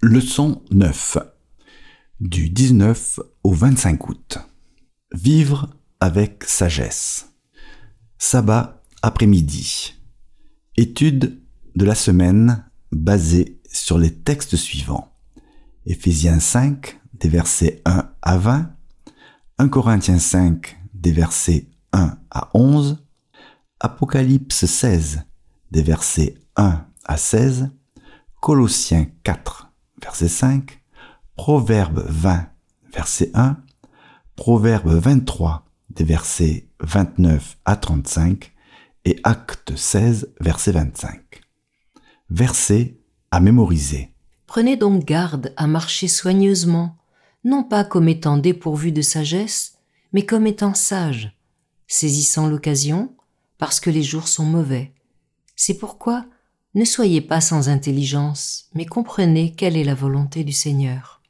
Leçon 9 du 19 au 25 août. Vivre avec sagesse. Sabbat après-midi. Étude de la semaine basée sur les textes suivants. Éphésiens 5 des versets 1 à 20, 1 Corinthiens 5 des versets 1 à 11, Apocalypse 16 des versets 1 à 16, Colossiens 4 verset 5, Proverbe 20, verset 1, Proverbe 23, des versets 29 à 35, et Acte 16, verset 25. Verset à mémoriser. Prenez donc garde à marcher soigneusement, non pas comme étant dépourvu de sagesse, mais comme étant sage, saisissant l'occasion, parce que les jours sont mauvais. C'est pourquoi ne soyez pas sans intelligence, mais comprenez quelle est la volonté du Seigneur.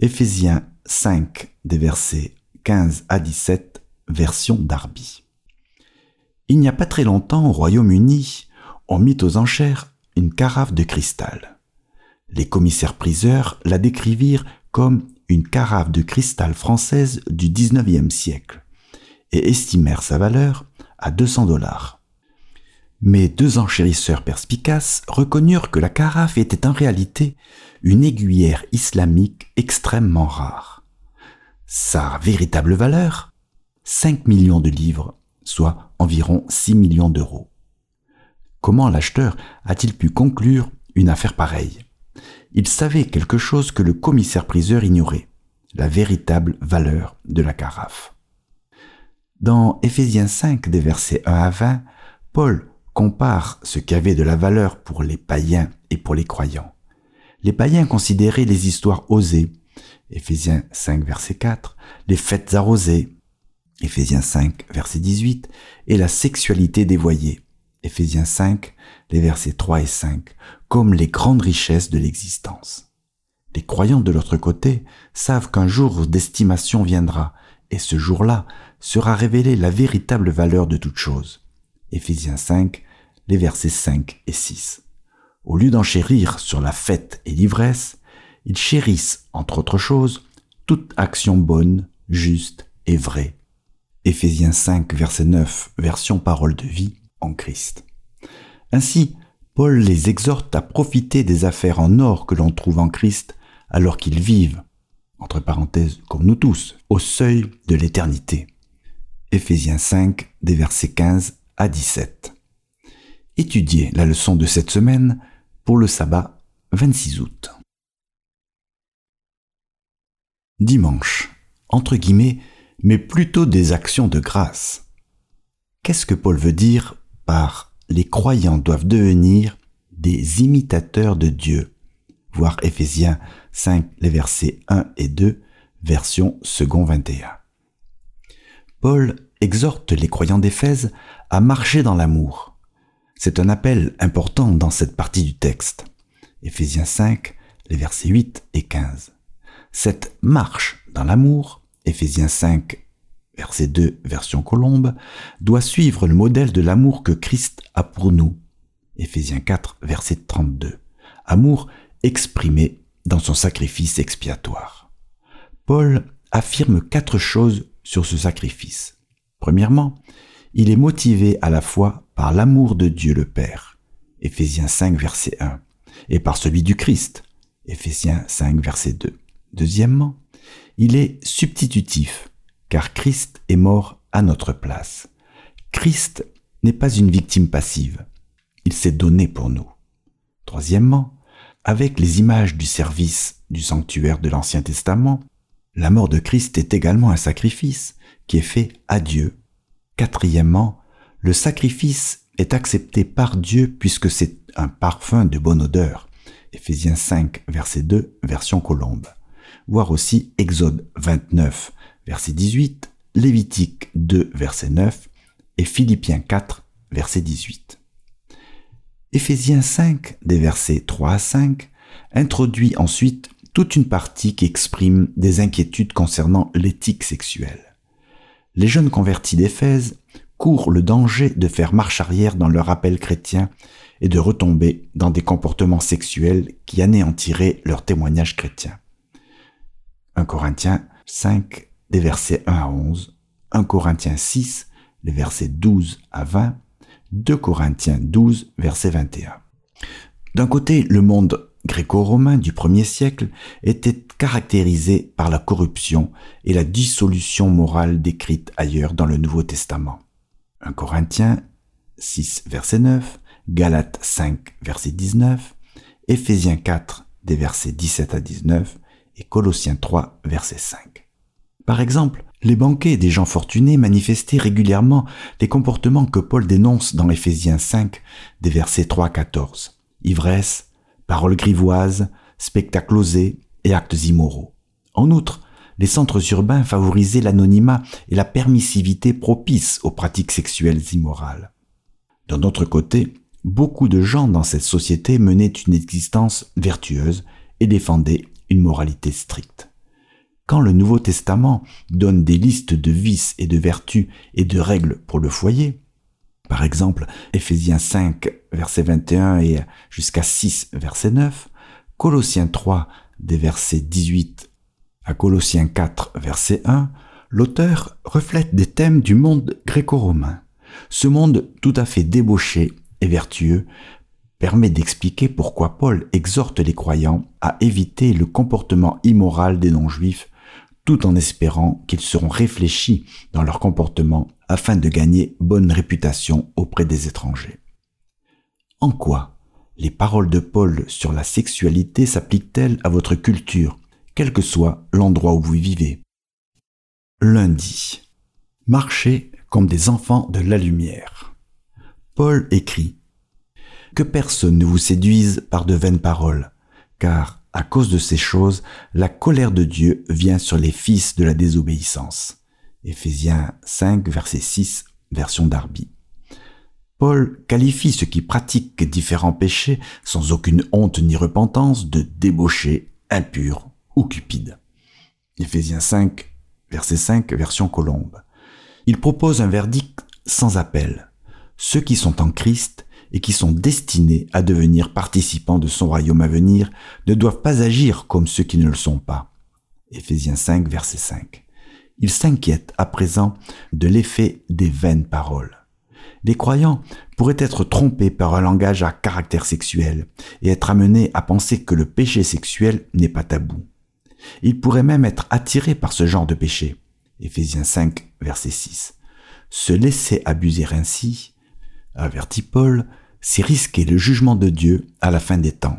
Éphésiens 5 des versets 15 à 17, version Darby. Il n'y a pas très longtemps au Royaume-Uni, on mit aux enchères une carafe de cristal. Les commissaires-priseurs la décrivirent comme une carafe de cristal française du 19e siècle et estimèrent sa valeur à 200 dollars. Mais deux enchérisseurs perspicaces reconnurent que la carafe était en réalité une aiguillère islamique extrêmement rare. Sa véritable valeur 5 millions de livres, soit environ 6 millions d'euros. Comment l'acheteur a-t-il pu conclure une affaire pareille? Il savait quelque chose que le commissaire-priseur ignorait, la véritable valeur de la carafe. Dans Éphésiens 5 des versets 1 à 20, Paul compare ce qui avait de la valeur pour les païens et pour les croyants. Les païens considéraient les histoires osées, Éphésiens 5 verset 4, les fêtes arrosées, Éphésiens 5 verset 18, et la sexualité dévoyée, Éphésiens 5, les versets 3 et 5, comme les grandes richesses de l'existence. Les croyants de l'autre côté savent qu'un jour d'estimation viendra, et ce jour-là sera révélée la véritable valeur de toute chose. Éphésiens 5, les versets 5 et 6. Au lieu d'enchérir sur la fête et l'ivresse, ils chérissent, entre autres choses, toute action bonne, juste et vraie. Éphésiens 5, verset 9, version parole de vie en Christ. Ainsi, Paul les exhorte à profiter des affaires en or que l'on trouve en Christ alors qu'ils vivent, entre parenthèses comme nous tous, au seuil de l'éternité. Éphésiens 5, des versets 15 à 17. Étudiez la leçon de cette semaine pour le sabbat 26 août. Dimanche, entre guillemets, mais plutôt des actions de grâce. Qu'est-ce que Paul veut dire par les croyants doivent devenir des imitateurs de Dieu Voir Éphésiens 5, les versets 1 et 2, version second 21. Paul exhorte les croyants d'Éphèse à marcher dans l'amour. C'est un appel important dans cette partie du texte. Éphésiens 5, les versets 8 et 15. Cette marche dans l'amour, Éphésiens 5, verset 2, version colombe, doit suivre le modèle de l'amour que Christ a pour nous. Éphésiens 4, verset 32. Amour exprimé dans son sacrifice expiatoire. Paul affirme quatre choses sur ce sacrifice. Premièrement, il est motivé à la fois par l'amour de Dieu le Père, Éphésiens 5 verset 1, et par celui du Christ, Éphésiens 5 verset 2. Deuxièmement, il est substitutif, car Christ est mort à notre place. Christ n'est pas une victime passive, il s'est donné pour nous. Troisièmement, avec les images du service du sanctuaire de l'Ancien Testament, la mort de Christ est également un sacrifice qui est fait à Dieu. Quatrièmement, le sacrifice est accepté par Dieu puisque c'est un parfum de bonne odeur. Éphésiens 5, verset 2, version colombe. Voir aussi Exode 29, verset 18, Lévitique 2, verset 9 et Philippiens 4, verset 18. Éphésiens 5, des versets 3 à 5, introduit ensuite toute une partie qui exprime des inquiétudes concernant l'éthique sexuelle. Les jeunes convertis d'Éphèse courent le danger de faire marche arrière dans leur appel chrétien et de retomber dans des comportements sexuels qui anéantiraient leur témoignage chrétien. 1 Corinthiens 5, des versets 1 à 11, 1 Corinthiens 6, les versets 12 à 20, 2 Corinthiens 12, verset 21. D'un côté, le monde gréco-romain du premier siècle était caractérisé par la corruption et la dissolution morale décrite ailleurs dans le Nouveau Testament. 1 Corinthiens 6, verset 9, Galates 5, verset 19, Éphésiens 4, des versets 17 à 19, et Colossiens 3, verset 5. Par exemple, les banquets des gens fortunés manifestaient régulièrement les comportements que Paul dénonce dans Éphésiens 5, des versets 3 à 14. Ivresse, paroles grivoises, spectacles osés et actes immoraux. En outre, les centres urbains favorisaient l'anonymat et la permissivité propice aux pratiques sexuelles immorales. D'un autre côté, beaucoup de gens dans cette société menaient une existence vertueuse et défendaient une moralité stricte. Quand le Nouveau Testament donne des listes de vices et de vertus et de règles pour le foyer, par exemple Ephésiens 5 verset 21 et jusqu'à 6 verset 9, Colossiens 3 des versets 18 à Colossiens 4 verset 1, l'auteur reflète des thèmes du monde gréco-romain. Ce monde tout à fait débauché et vertueux permet d'expliquer pourquoi Paul exhorte les croyants à éviter le comportement immoral des non-juifs tout en espérant qu'ils seront réfléchis dans leur comportement afin de gagner bonne réputation auprès des étrangers. En quoi les paroles de Paul sur la sexualité s'appliquent-elles à votre culture, quel que soit l'endroit où vous vivez Lundi. Marchez comme des enfants de la lumière. Paul écrit Que personne ne vous séduise par de vaines paroles, car à cause de ces choses, la colère de Dieu vient sur les fils de la désobéissance. Éphésiens 5, verset 6, version Darby. Paul qualifie ceux qui pratiquent différents péchés sans aucune honte ni repentance de débauchés, impurs ou. Éphésiens 5, verset 5, version Colombe. Il propose un verdict sans appel. Ceux qui sont en Christ et qui sont destinés à devenir participants de son royaume à venir ne doivent pas agir comme ceux qui ne le sont pas. Éphésiens 5, verset 5. Il s'inquiète à présent de l'effet des vaines paroles. Les croyants pourraient être trompés par un langage à caractère sexuel et être amenés à penser que le péché sexuel n'est pas tabou. Ils pourraient même être attirés par ce genre de péché. Éphésiens 5, verset 6. Se laisser abuser ainsi, avertit Paul, c'est risquer le jugement de Dieu à la fin des temps,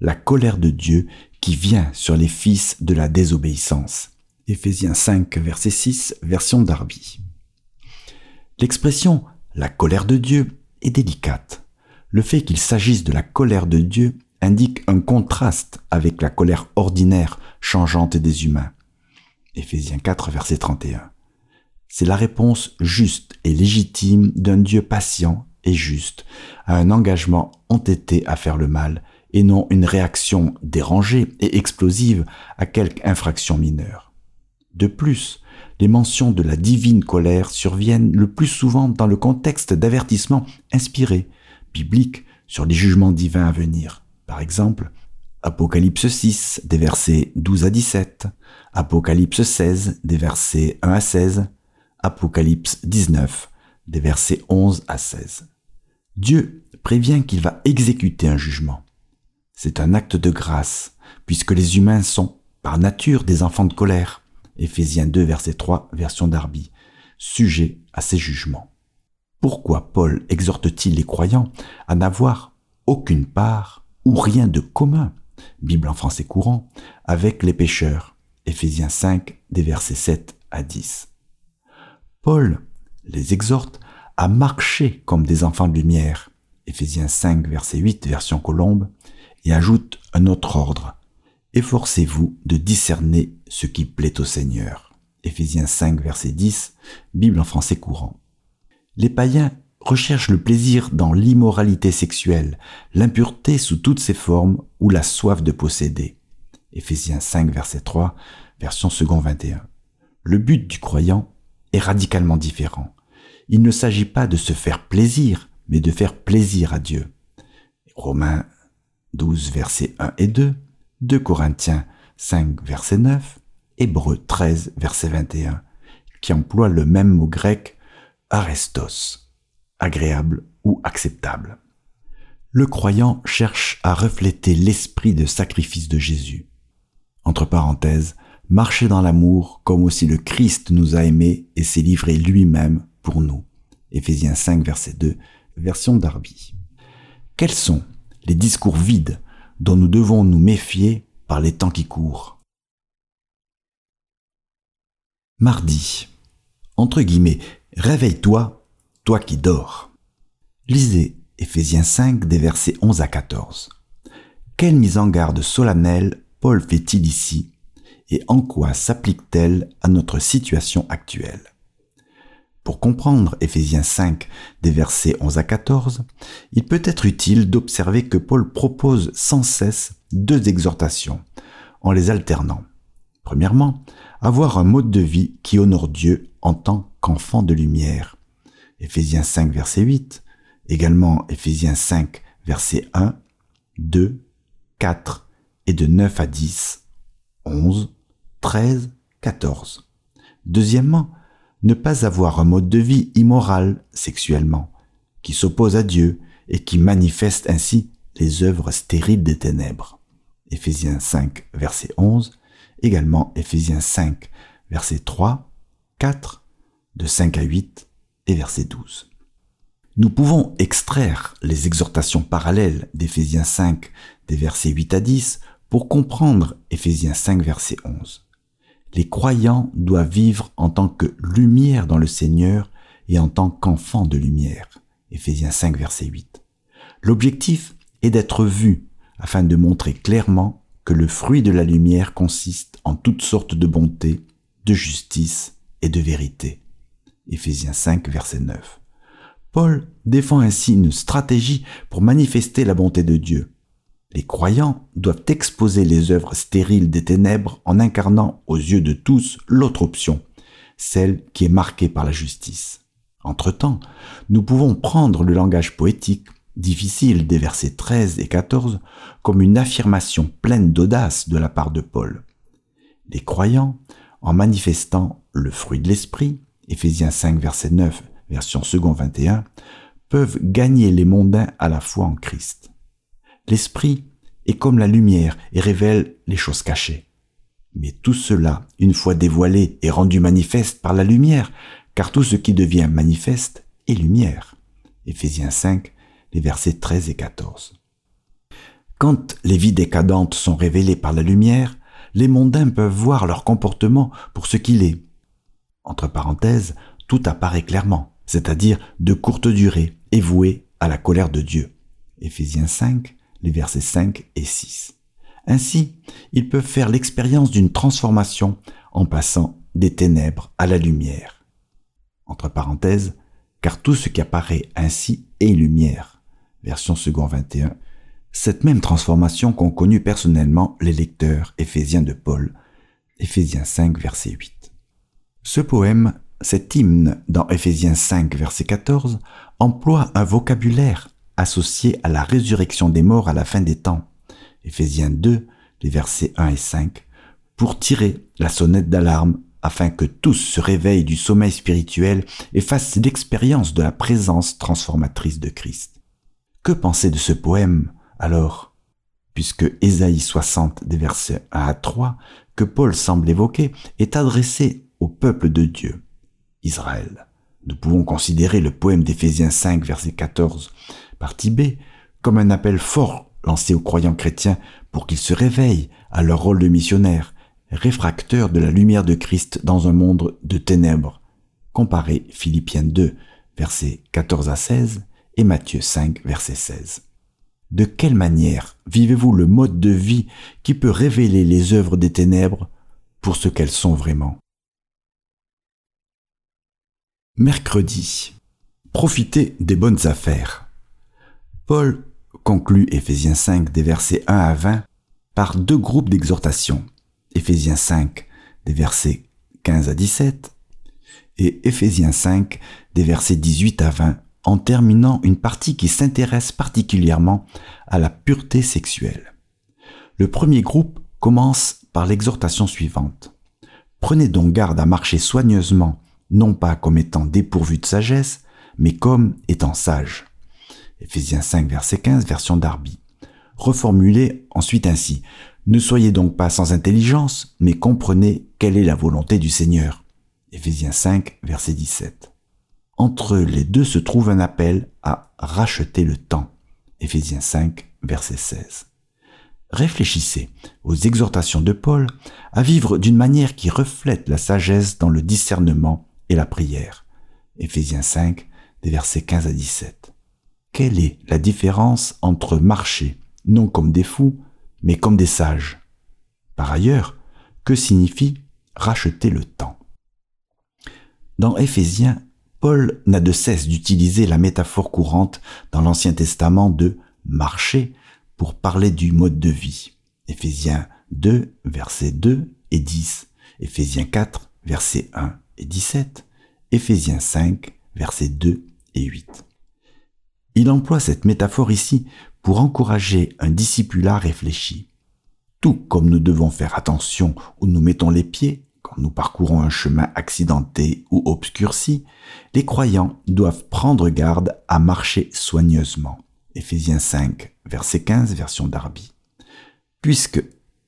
la colère de Dieu qui vient sur les fils de la désobéissance. Éphésiens 5, verset 6, version Darby. L'expression la colère de Dieu est délicate. Le fait qu'il s'agisse de la colère de Dieu indique un contraste avec la colère ordinaire, changeante des humains. Éphésiens 4, verset 31. C'est la réponse juste et légitime d'un Dieu patient et juste à un engagement entêté à faire le mal et non une réaction dérangée et explosive à quelque infraction mineure. De plus, les mentions de la divine colère surviennent le plus souvent dans le contexte d'avertissements inspirés, bibliques, sur les jugements divins à venir. Par exemple, Apocalypse 6, des versets 12 à 17, Apocalypse 16, des versets 1 à 16, Apocalypse 19, des versets 11 à 16. Dieu prévient qu'il va exécuter un jugement. C'est un acte de grâce, puisque les humains sont, par nature, des enfants de colère. Éphésiens 2, verset 3, version Darby, sujet à ces jugements. Pourquoi Paul exhorte-t-il les croyants à n'avoir aucune part ou rien de commun, Bible en français courant, avec les pécheurs Éphésiens 5, des versets 7 à 10. Paul les exhorte à marcher comme des enfants de lumière. Éphésiens 5, verset 8, version Colombe, et ajoute un autre ordre. Efforcez-vous de discerner ce qui plaît au Seigneur. Éphésiens 5, verset 10, Bible en français courant. Les païens recherchent le plaisir dans l'immoralité sexuelle, l'impureté sous toutes ses formes ou la soif de posséder. Éphésiens 5, verset 3, version second 21. Le but du croyant est radicalement différent il ne s'agit pas de se faire plaisir, mais de faire plaisir à Dieu. Romains 12, versets 1 et 2, 2 Corinthiens 5, verset 9, Hébreux 13, verset 21, qui emploie le même mot grec arestos, agréable ou acceptable. Le croyant cherche à refléter l'esprit de sacrifice de Jésus. Entre parenthèses, marcher dans l'amour comme aussi le Christ nous a aimés et s'est livré lui-même pour nous. Éphésiens 5, verset 2, version Darby. Quels sont les discours vides dont nous devons nous méfier par les temps qui courent? Mardi. Entre guillemets, réveille-toi, toi qui dors. Lisez Éphésiens 5 des versets 11 à 14. Quelle mise en garde solennelle Paul fait-il ici et en quoi s'applique-t-elle à notre situation actuelle? Pour comprendre Éphésiens 5 des versets 11 à 14, il peut être utile d'observer que Paul propose sans cesse deux exhortations en les alternant. Premièrement, avoir un mode de vie qui honore Dieu en tant qu'enfant de lumière. Éphésiens 5 verset 8, également Éphésiens 5 verset 1, 2, 4 et de 9 à 10, 11, 13, 14. Deuxièmement, ne pas avoir un mode de vie immoral sexuellement, qui s'oppose à Dieu et qui manifeste ainsi les œuvres stériles des ténèbres. Éphésiens 5, verset 11, également Éphésiens 5, verset 3, 4, de 5 à 8 et verset 12. Nous pouvons extraire les exhortations parallèles d'Éphésiens 5 des versets 8 à 10 pour comprendre Éphésiens 5 verset 11 les croyants doivent vivre en tant que lumière dans le Seigneur et en tant qu'enfants de lumière. Éphésiens 5, verset 8. L'objectif est d'être vu afin de montrer clairement que le fruit de la lumière consiste en toutes sortes de bonté, de justice et de vérité. Éphésiens 5, verset 9. Paul défend ainsi une stratégie pour manifester la bonté de Dieu. Les croyants doivent exposer les œuvres stériles des ténèbres en incarnant aux yeux de tous l'autre option, celle qui est marquée par la justice. Entre-temps, nous pouvons prendre le langage poétique, difficile des versets 13 et 14, comme une affirmation pleine d'audace de la part de Paul. Les croyants, en manifestant le fruit de l'esprit, Éphésiens 5 verset 9, version second 21, peuvent gagner les mondains à la foi en Christ. L'esprit est comme la lumière et révèle les choses cachées. Mais tout cela, une fois dévoilé, est rendu manifeste par la lumière, car tout ce qui devient manifeste est lumière. Éphésiens 5, les versets 13 et 14. Quand les vies décadentes sont révélées par la lumière, les mondains peuvent voir leur comportement pour ce qu'il est. Entre parenthèses, tout apparaît clairement, c'est-à-dire de courte durée et voué à la colère de Dieu. Éphésiens 5, les versets 5 et 6. Ainsi, ils peuvent faire l'expérience d'une transformation en passant des ténèbres à la lumière. Entre parenthèses, car tout ce qui apparaît ainsi est lumière. Version second 21. Cette même transformation qu'ont connue personnellement les lecteurs éphésiens de Paul. Éphésiens 5, verset 8. Ce poème, cet hymne dans Éphésiens 5, verset 14, emploie un vocabulaire associé à la résurrection des morts à la fin des temps. Éphésiens 2, les versets 1 et 5, pour tirer la sonnette d'alarme afin que tous se réveillent du sommeil spirituel et fassent l'expérience de la présence transformatrice de Christ. Que penser de ce poème alors? Puisque Ésaïe 60 des versets 1 à 3 que Paul semble évoquer est adressé au peuple de Dieu, Israël. Nous pouvons considérer le poème d'Éphésiens 5 verset 14 partie B, comme un appel fort lancé aux croyants chrétiens pour qu'ils se réveillent à leur rôle de missionnaire, réfracteurs de la lumière de Christ dans un monde de ténèbres. Comparez Philippiens 2, versets 14 à 16 et Matthieu 5, verset 16. De quelle manière vivez-vous le mode de vie qui peut révéler les œuvres des ténèbres pour ce qu'elles sont vraiment? Mercredi. Profitez des bonnes affaires. Paul conclut Éphésiens 5 des versets 1 à 20 par deux groupes d'exhortations. Éphésiens 5 des versets 15 à 17 et Éphésiens 5 des versets 18 à 20 en terminant une partie qui s'intéresse particulièrement à la pureté sexuelle. Le premier groupe commence par l'exhortation suivante. Prenez donc garde à marcher soigneusement, non pas comme étant dépourvu de sagesse, mais comme étant sage. Éphésiens 5, verset 15, version Darby. Reformulez ensuite ainsi. Ne soyez donc pas sans intelligence, mais comprenez quelle est la volonté du Seigneur. Éphésiens 5, verset 17. Entre les deux se trouve un appel à racheter le temps. Éphésiens 5, verset 16. Réfléchissez aux exhortations de Paul à vivre d'une manière qui reflète la sagesse dans le discernement et la prière. Éphésiens 5, des versets 15 à 17. Quelle est la différence entre marcher, non comme des fous, mais comme des sages? Par ailleurs, que signifie racheter le temps? Dans Éphésiens, Paul n'a de cesse d'utiliser la métaphore courante dans l'Ancien Testament de marcher pour parler du mode de vie. Éphésiens 2, versets 2 et 10, Éphésiens 4, versets 1 et 17, Éphésiens 5, versets 2 et 8. Il emploie cette métaphore ici pour encourager un discipulat réfléchi. Tout comme nous devons faire attention où nous mettons les pieds quand nous parcourons un chemin accidenté ou obscurci, les croyants doivent prendre garde à marcher soigneusement. Éphésiens 5, verset 15, version Darby. Puisque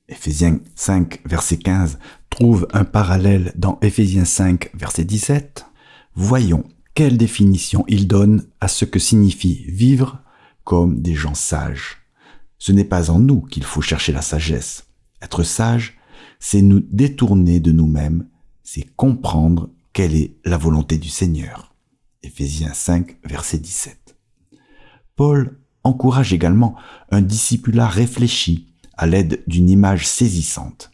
Éphésiens 5, verset 15 trouve un parallèle dans Éphésiens 5, verset 17, voyons quelle définition il donne à ce que signifie vivre comme des gens sages. Ce n'est pas en nous qu'il faut chercher la sagesse. Être sage, c'est nous détourner de nous-mêmes, c'est comprendre quelle est la volonté du Seigneur. Éphésiens 5, verset 17. Paul encourage également un discipulat réfléchi à l'aide d'une image saisissante.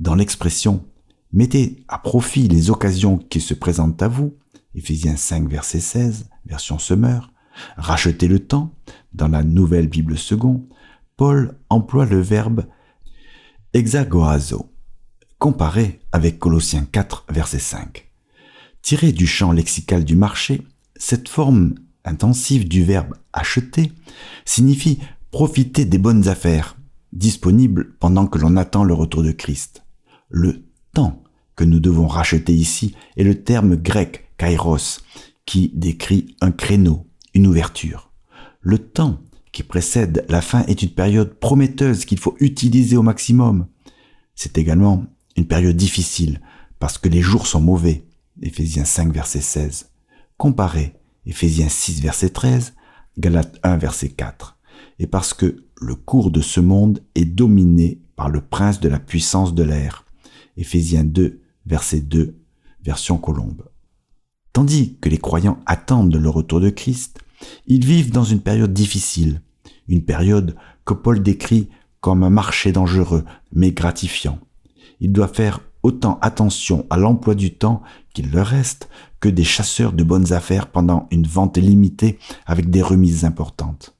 Dans l'expression. Mettez à profit les occasions qui se présentent à vous, Éphésiens 5, verset 16, version Semeur, Rachetez le temps, dans la nouvelle Bible second, Paul emploie le verbe exagoazo, comparé avec Colossiens 4, verset 5. Tiré du champ lexical du marché, cette forme intensive du verbe acheter signifie profiter des bonnes affaires disponibles pendant que l'on attend le retour de Christ. Le temps que nous devons racheter ici est le terme grec kairos qui décrit un créneau, une ouverture. Le temps qui précède la fin est une période prometteuse qu'il faut utiliser au maximum. C'est également une période difficile parce que les jours sont mauvais. Éphésiens 5 verset 16. Comparez Éphésiens 6 verset 13, Galates 1 verset 4. Et parce que le cours de ce monde est dominé par le prince de la puissance de l'air. Éphésiens 2 verset 2, version Colombe. Tandis que les croyants attendent le retour de Christ, ils vivent dans une période difficile, une période que Paul décrit comme un marché dangereux mais gratifiant. Ils doivent faire autant attention à l'emploi du temps qu'il leur reste que des chasseurs de bonnes affaires pendant une vente limitée avec des remises importantes.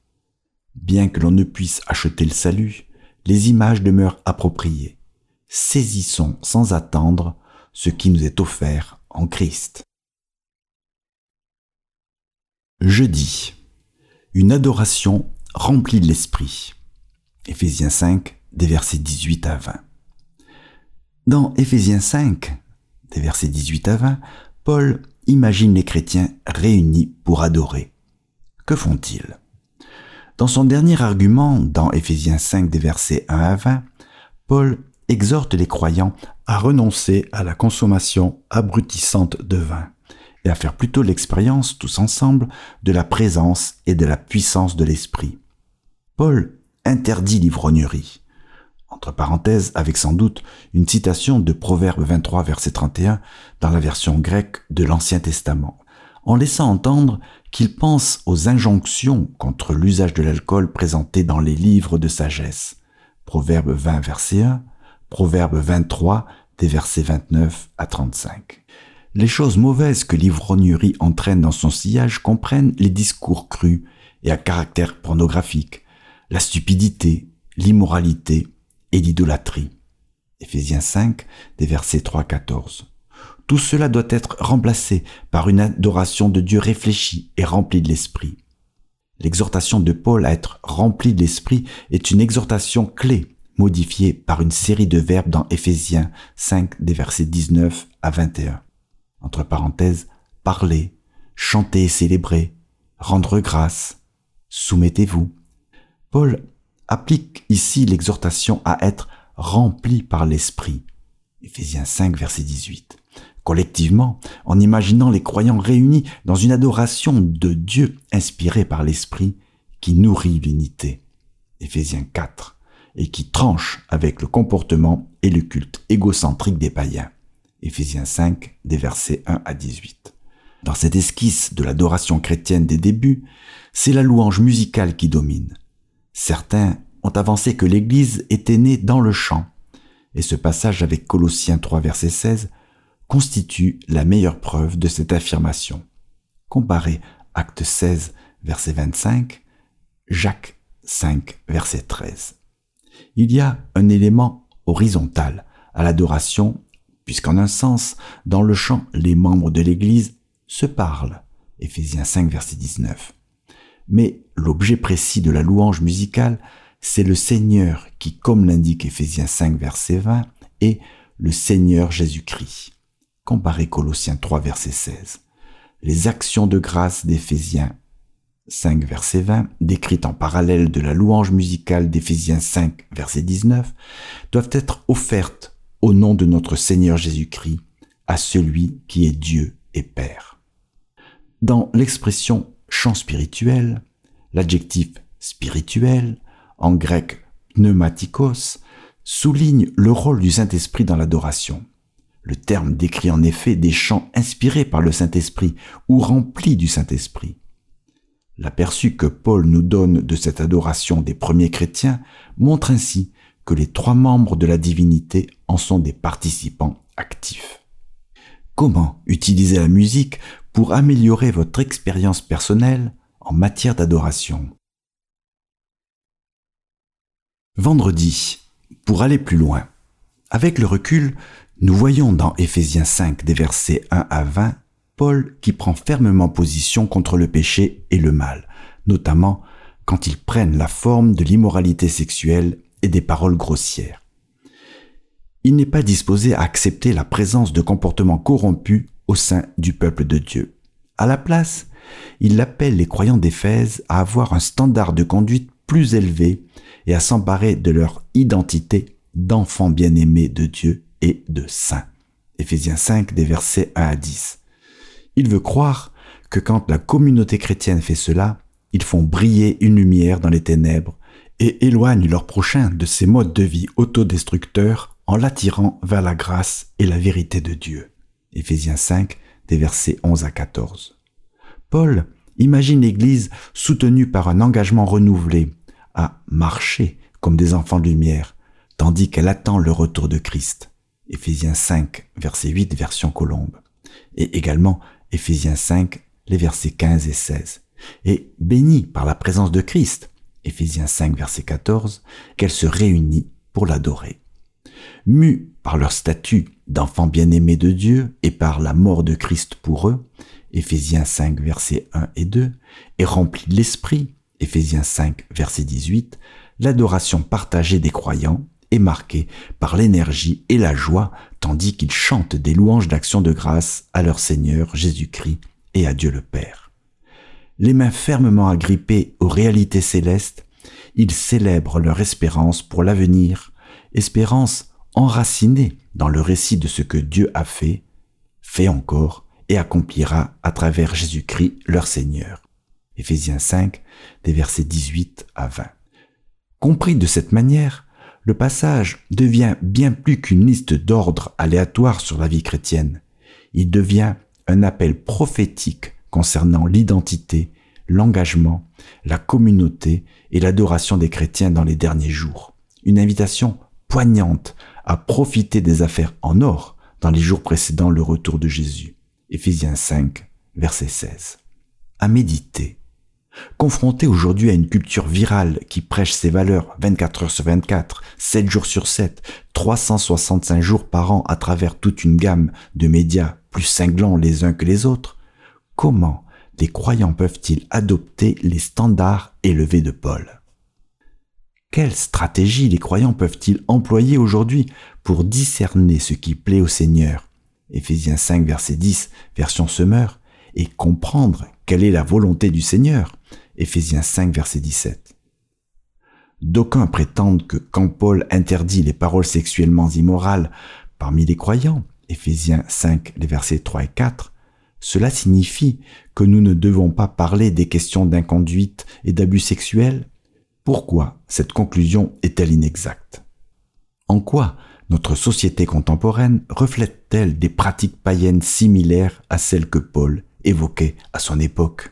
Bien que l'on ne puisse acheter le salut, les images demeurent appropriées. Saisissons sans attendre ce qui nous est offert en Christ. Jeudi. Une adoration remplie de l'esprit. Éphésiens 5, des versets 18 à 20. Dans Éphésiens 5, des versets 18 à 20, Paul imagine les chrétiens réunis pour adorer. Que font-ils? Dans son dernier argument, dans Éphésiens 5 des versets 1 à 20, Paul exhorte les croyants à renoncer à la consommation abrutissante de vin et à faire plutôt l'expérience tous ensemble de la présence et de la puissance de l'esprit. Paul interdit l'ivrognerie. Entre parenthèses, avec sans doute une citation de Proverbe 23, verset 31 dans la version grecque de l'Ancien Testament, en laissant entendre qu'il pense aux injonctions contre l'usage de l'alcool présentées dans les livres de sagesse. Proverbe 20, verset 1, Proverbe 23, des versets 29 à 35. Les choses mauvaises que l'ivrognerie entraîne dans son sillage comprennent les discours crus et à caractère pornographique, la stupidité, l'immoralité et l'idolâtrie. Éphésiens 5, des versets 3 à 14. Tout cela doit être remplacé par une adoration de Dieu réfléchie et remplie de l'Esprit. L'exhortation de Paul à être rempli de l'Esprit est une exhortation clé, modifiée par une série de verbes dans Éphésiens 5 des versets 19 à 21. Entre parenthèses, parler, chanter et célébrer, rendre grâce, soumettez-vous. Paul applique ici l'exhortation à être rempli par l'Esprit. Éphésiens 5 verset 18 collectivement, en imaginant les croyants réunis dans une adoration de Dieu inspirée par l'Esprit qui nourrit l'unité. Éphésiens 4, et qui tranche avec le comportement et le culte égocentrique des païens. Éphésiens 5, des versets 1 à 18. Dans cette esquisse de l'adoration chrétienne des débuts, c'est la louange musicale qui domine. Certains ont avancé que l'Église était née dans le chant, et ce passage avec Colossiens 3 verset 16 constitue la meilleure preuve de cette affirmation. Comparez Acte 16, verset 25, Jacques 5, verset 13. Il y a un élément horizontal à l'adoration, puisqu'en un sens, dans le chant, les membres de l'Église se parlent. Éphésiens 5, verset 19. Mais l'objet précis de la louange musicale, c'est le Seigneur qui, comme l'indique Éphésiens 5, verset 20, est le Seigneur Jésus-Christ. Comparez Colossiens 3, verset 16. Les actions de grâce d'Éphésiens 5, verset 20, décrites en parallèle de la louange musicale d'Éphésiens 5, verset 19, doivent être offertes au nom de notre Seigneur Jésus-Christ à celui qui est Dieu et Père. Dans l'expression chant spirituel, l'adjectif spirituel, en grec pneumatikos, souligne le rôle du Saint-Esprit dans l'adoration. Le terme décrit en effet des chants inspirés par le Saint-Esprit ou remplis du Saint-Esprit. L'aperçu que Paul nous donne de cette adoration des premiers chrétiens montre ainsi que les trois membres de la divinité en sont des participants actifs. Comment utiliser la musique pour améliorer votre expérience personnelle en matière d'adoration? Vendredi, pour aller plus loin. Avec le recul, nous voyons dans Éphésiens 5 des versets 1 à 20 Paul qui prend fermement position contre le péché et le mal, notamment quand ils prennent la forme de l'immoralité sexuelle et des paroles grossières. Il n'est pas disposé à accepter la présence de comportements corrompus au sein du peuple de Dieu. À la place, il appelle les croyants d'Éphèse à avoir un standard de conduite plus élevé et à s'emparer de leur identité d'enfants bien-aimés de Dieu et de saints. Éphésiens 5 des versets 1 à 10. Il veut croire que quand la communauté chrétienne fait cela, ils font briller une lumière dans les ténèbres et éloignent leur prochain de ces modes de vie autodestructeurs en l'attirant vers la grâce et la vérité de Dieu. Éphésiens 5 des versets 11 à 14. Paul imagine l'Église soutenue par un engagement renouvelé à marcher comme des enfants de lumière, tandis qu'elle attend le retour de Christ. Éphésiens 5, verset 8, version colombe. Et également Éphésiens 5, les versets 15 et 16. Et bénie par la présence de Christ, Éphésiens 5, verset 14, qu'elle se réunit pour l'adorer. Mus par leur statut d'enfants bien-aimés de Dieu et par la mort de Christ pour eux, Éphésiens 5, versets 1 et 2, et remplis de l'Esprit, Éphésiens 5, verset 18, l'adoration partagée des croyants est marqué par l'énergie et la joie, tandis qu'ils chantent des louanges d'action de grâce à leur Seigneur Jésus-Christ et à Dieu le Père. Les mains fermement agrippées aux réalités célestes, ils célèbrent leur espérance pour l'avenir, espérance enracinée dans le récit de ce que Dieu a fait, fait encore et accomplira à travers Jésus-Christ leur Seigneur. Éphésiens 5, des versets 18 à 20. Compris de cette manière, le passage devient bien plus qu'une liste d'ordres aléatoires sur la vie chrétienne. Il devient un appel prophétique concernant l'identité, l'engagement, la communauté et l'adoration des chrétiens dans les derniers jours. Une invitation poignante à profiter des affaires en or dans les jours précédant le retour de Jésus. Éphésiens 5, verset 16. À méditer. Confrontés aujourd'hui à une culture virale qui prêche ses valeurs 24 heures sur 24, 7 jours sur 7, 365 jours par an à travers toute une gamme de médias plus cinglants les uns que les autres, comment les croyants peuvent-ils adopter les standards élevés de Paul? Quelle stratégie les croyants peuvent-ils employer aujourd'hui pour discerner ce qui plaît au Seigneur? Éphésiens 5 verset 10 version Semeur et comprendre quelle est la volonté du Seigneur Éphésiens 5 verset 17 D'aucuns prétendent que quand Paul interdit les paroles sexuellement immorales parmi les croyants, Éphésiens 5 les versets 3 et 4, cela signifie que nous ne devons pas parler des questions d'inconduite et d'abus sexuels. Pourquoi cette conclusion est-elle inexacte? En quoi notre société contemporaine reflète-t-elle des pratiques païennes similaires à celles que Paul évoquait à son époque?